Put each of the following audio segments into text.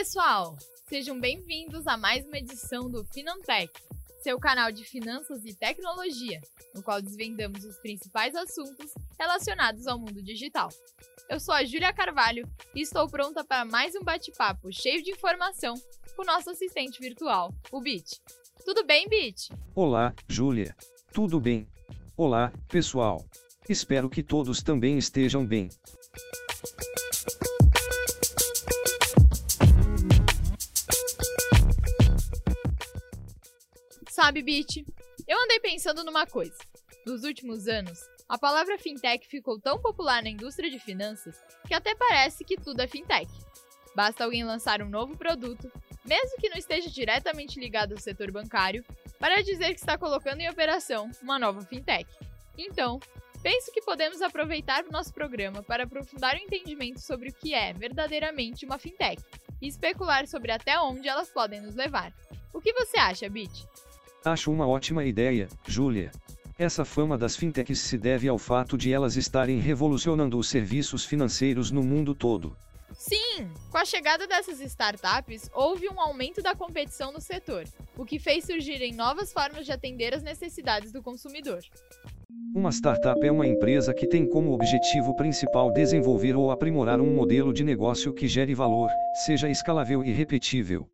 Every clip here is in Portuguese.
pessoal! Sejam bem-vindos a mais uma edição do Finantech, seu canal de finanças e tecnologia, no qual desvendamos os principais assuntos relacionados ao mundo digital. Eu sou a Júlia Carvalho e estou pronta para mais um bate-papo cheio de informação com nosso assistente virtual, o Bit. Tudo bem, Bit? Olá, Júlia. Tudo bem? Olá, pessoal. Espero que todos também estejam bem. Sabe, Bit, eu andei pensando numa coisa. Nos últimos anos, a palavra fintech ficou tão popular na indústria de finanças que até parece que tudo é fintech. Basta alguém lançar um novo produto, mesmo que não esteja diretamente ligado ao setor bancário, para dizer que está colocando em operação uma nova fintech. Então, penso que podemos aproveitar o nosso programa para aprofundar o entendimento sobre o que é verdadeiramente uma fintech e especular sobre até onde elas podem nos levar. O que você acha, Bit? Acho uma ótima ideia, Júlia. Essa fama das fintechs se deve ao fato de elas estarem revolucionando os serviços financeiros no mundo todo. Sim, com a chegada dessas startups, houve um aumento da competição no setor, o que fez surgirem novas formas de atender as necessidades do consumidor. Uma startup é uma empresa que tem como objetivo principal desenvolver ou aprimorar um modelo de negócio que gere valor, seja escalável e repetível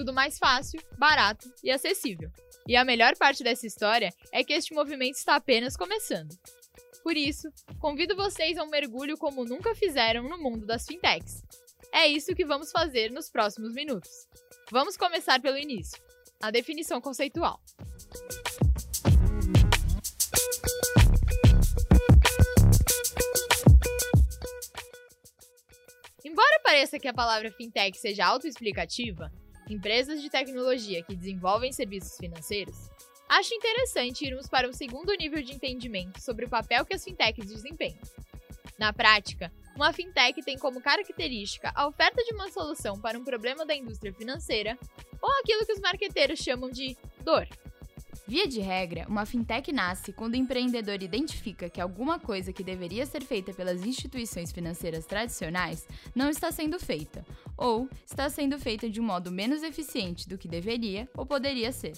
tudo mais fácil, barato e acessível. E a melhor parte dessa história é que este movimento está apenas começando. Por isso, convido vocês a um mergulho como nunca fizeram no mundo das fintechs. É isso que vamos fazer nos próximos minutos. Vamos começar pelo início a definição conceitual. Embora pareça que a palavra fintech seja autoexplicativa, empresas de tecnologia que desenvolvem serviços financeiros, acho interessante irmos para um segundo nível de entendimento sobre o papel que as fintechs desempenham. Na prática, uma fintech tem como característica a oferta de uma solução para um problema da indústria financeira ou aquilo que os marqueteiros chamam de dor. Via de regra, uma fintech nasce quando o empreendedor identifica que alguma coisa que deveria ser feita pelas instituições financeiras tradicionais não está sendo feita, ou está sendo feita de um modo menos eficiente do que deveria ou poderia ser.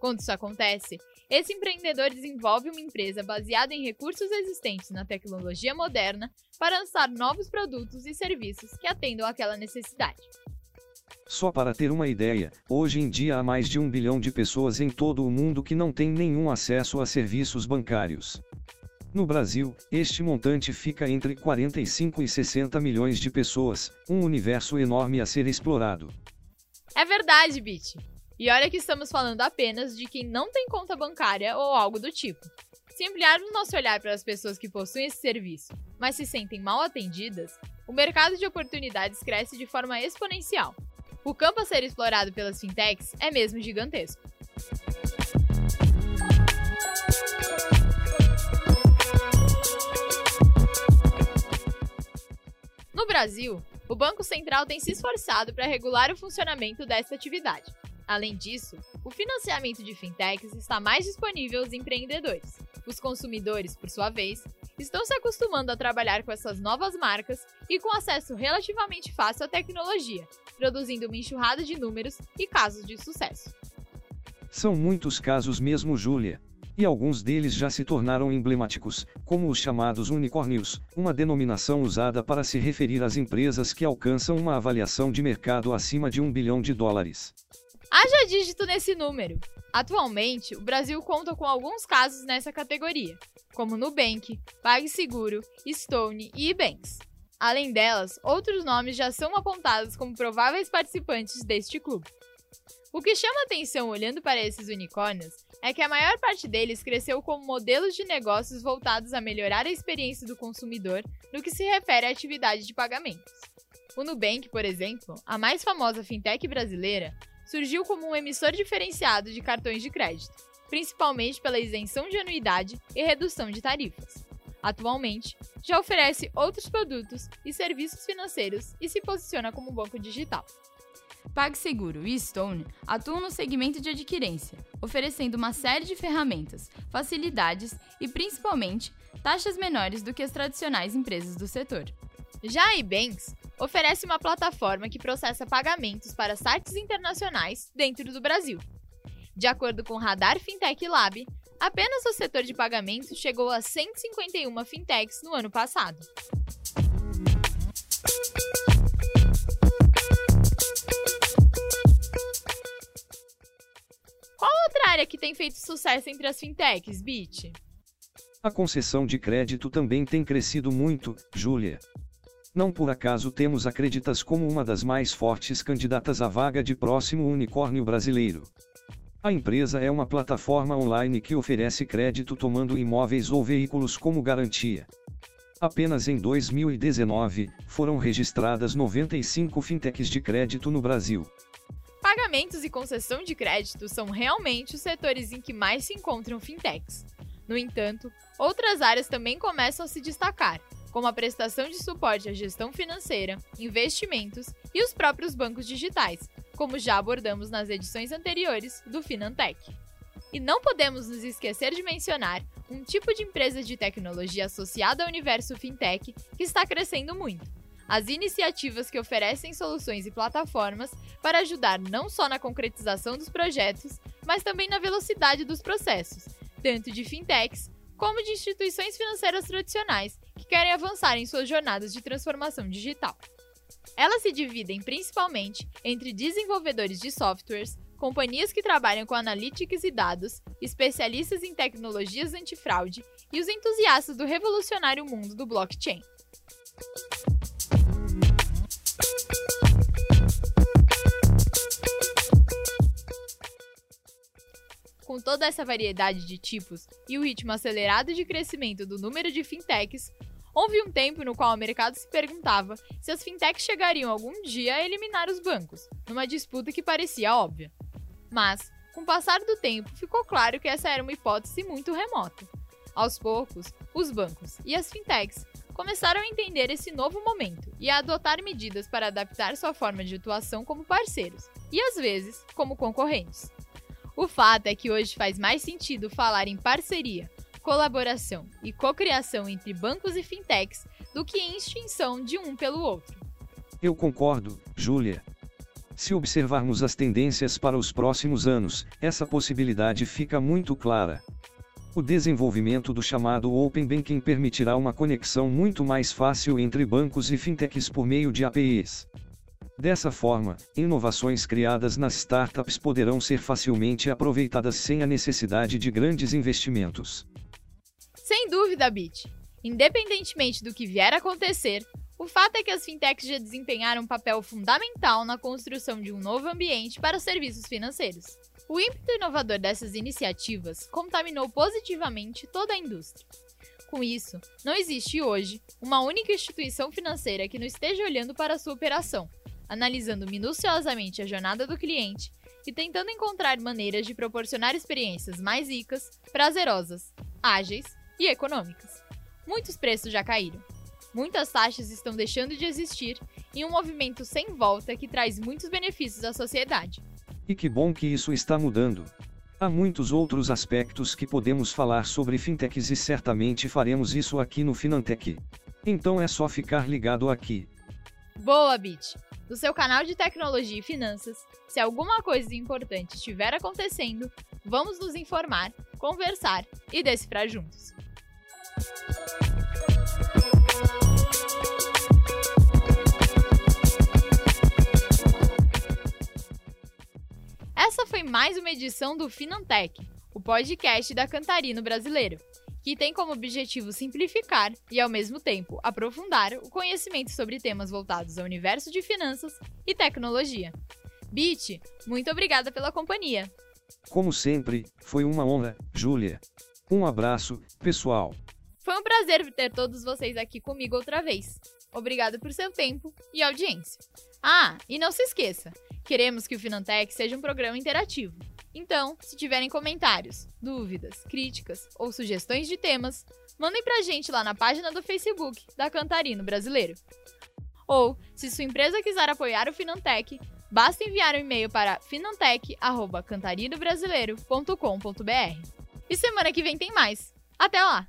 Quando isso acontece, esse empreendedor desenvolve uma empresa baseada em recursos existentes na tecnologia moderna para lançar novos produtos e serviços que atendam àquela necessidade. Só para ter uma ideia, hoje em dia há mais de um bilhão de pessoas em todo o mundo que não têm nenhum acesso a serviços bancários. No Brasil, este montante fica entre 45 e 60 milhões de pessoas, um universo enorme a ser explorado. É verdade, Bit. E olha que estamos falando apenas de quem não tem conta bancária ou algo do tipo. Se ampliarmos nosso olhar para as pessoas que possuem esse serviço, mas se sentem mal atendidas, o mercado de oportunidades cresce de forma exponencial. O campo a ser explorado pelas fintechs é mesmo gigantesco. No Brasil, o Banco Central tem se esforçado para regular o funcionamento desta atividade. Além disso, o financiamento de fintechs está mais disponível aos empreendedores. Os consumidores, por sua vez, estão se acostumando a trabalhar com essas novas marcas e com acesso relativamente fácil à tecnologia, produzindo uma enxurrada de números e casos de sucesso. São muitos casos mesmo, Júlia. E alguns deles já se tornaram emblemáticos, como os chamados unicórnios, uma denominação usada para se referir às empresas que alcançam uma avaliação de mercado acima de um bilhão de dólares. Haja dígito nesse número. Atualmente, o Brasil conta com alguns casos nessa categoria, como Nubank, PagSeguro, Stone e Ebanks. Além delas, outros nomes já são apontados como prováveis participantes deste clube. O que chama atenção olhando para esses unicórnios é que a maior parte deles cresceu como modelos de negócios voltados a melhorar a experiência do consumidor no que se refere à atividade de pagamentos. O Nubank, por exemplo, a mais famosa fintech brasileira, surgiu como um emissor diferenciado de cartões de crédito, principalmente pela isenção de anuidade e redução de tarifas. Atualmente, já oferece outros produtos e serviços financeiros e se posiciona como banco digital. PagSeguro e Stone atuam no segmento de adquirência, oferecendo uma série de ferramentas, facilidades e, principalmente, taxas menores do que as tradicionais empresas do setor. Já a Ibanks oferece uma plataforma que processa pagamentos para sites internacionais dentro do Brasil. De acordo com o Radar Fintech Lab, apenas o setor de pagamentos chegou a 151 fintechs no ano passado. Qual outra área que tem feito sucesso entre as fintechs, Bit? A concessão de crédito também tem crescido muito, Júlia. Não por acaso temos a Creditas como uma das mais fortes candidatas à vaga de próximo unicórnio brasileiro. A empresa é uma plataforma online que oferece crédito tomando imóveis ou veículos como garantia. Apenas em 2019, foram registradas 95 fintechs de crédito no Brasil. Pagamentos e concessão de crédito são realmente os setores em que mais se encontram fintechs. No entanto, outras áreas também começam a se destacar, como a prestação de suporte à gestão financeira, investimentos e os próprios bancos digitais, como já abordamos nas edições anteriores do Finantech. E não podemos nos esquecer de mencionar um tipo de empresa de tecnologia associada ao universo fintech que está crescendo muito. As iniciativas que oferecem soluções e plataformas para ajudar não só na concretização dos projetos, mas também na velocidade dos processos, tanto de fintechs como de instituições financeiras tradicionais que querem avançar em suas jornadas de transformação digital. Elas se dividem principalmente entre desenvolvedores de softwares, companhias que trabalham com analytics e dados, especialistas em tecnologias antifraude e os entusiastas do revolucionário mundo do blockchain. Com toda essa variedade de tipos e o ritmo acelerado de crescimento do número de fintechs, houve um tempo no qual o mercado se perguntava se as fintechs chegariam algum dia a eliminar os bancos, numa disputa que parecia óbvia. Mas, com o passar do tempo, ficou claro que essa era uma hipótese muito remota. Aos poucos, os bancos e as fintechs começaram a entender esse novo momento e a adotar medidas para adaptar sua forma de atuação como parceiros e, às vezes, como concorrentes. O fato é que hoje faz mais sentido falar em parceria, colaboração e cocriação entre bancos e fintechs do que em extinção de um pelo outro. Eu concordo, Júlia. Se observarmos as tendências para os próximos anos, essa possibilidade fica muito clara. O desenvolvimento do chamado Open Banking permitirá uma conexão muito mais fácil entre bancos e fintechs por meio de APIs. Dessa forma, inovações criadas nas startups poderão ser facilmente aproveitadas sem a necessidade de grandes investimentos. Sem dúvida, Bit. Independentemente do que vier a acontecer, o fato é que as fintechs já desempenharam um papel fundamental na construção de um novo ambiente para os serviços financeiros. O ímpeto inovador dessas iniciativas contaminou positivamente toda a indústria. Com isso, não existe hoje uma única instituição financeira que não esteja olhando para a sua operação, analisando minuciosamente a jornada do cliente e tentando encontrar maneiras de proporcionar experiências mais ricas, prazerosas, ágeis e econômicas. Muitos preços já caíram. Muitas taxas estão deixando de existir em um movimento sem volta que traz muitos benefícios à sociedade. E que bom que isso está mudando. Há muitos outros aspectos que podemos falar sobre fintechs e certamente faremos isso aqui no Finantech. Então é só ficar ligado aqui. Boa, Bit! No seu canal de tecnologia e finanças, se alguma coisa importante estiver acontecendo, vamos nos informar, conversar e decifrar juntos. Essa foi mais uma edição do Finantech, o podcast da Cantarino Brasileiro que tem como objetivo simplificar e, ao mesmo tempo, aprofundar o conhecimento sobre temas voltados ao universo de finanças e tecnologia. Bit, muito obrigada pela companhia. Como sempre, foi uma honra, Júlia. Um abraço, pessoal. Foi um prazer ter todos vocês aqui comigo outra vez. Obrigada por seu tempo e audiência. Ah, e não se esqueça, queremos que o Finantech seja um programa interativo. Então, se tiverem comentários, dúvidas, críticas ou sugestões de temas, mandem pra gente lá na página do Facebook da Cantarino Brasileiro. Ou, se sua empresa quiser apoiar o Finantech, basta enviar um e-mail para finantech@cantarinobrasileiro.com.br. E semana que vem tem mais. Até lá!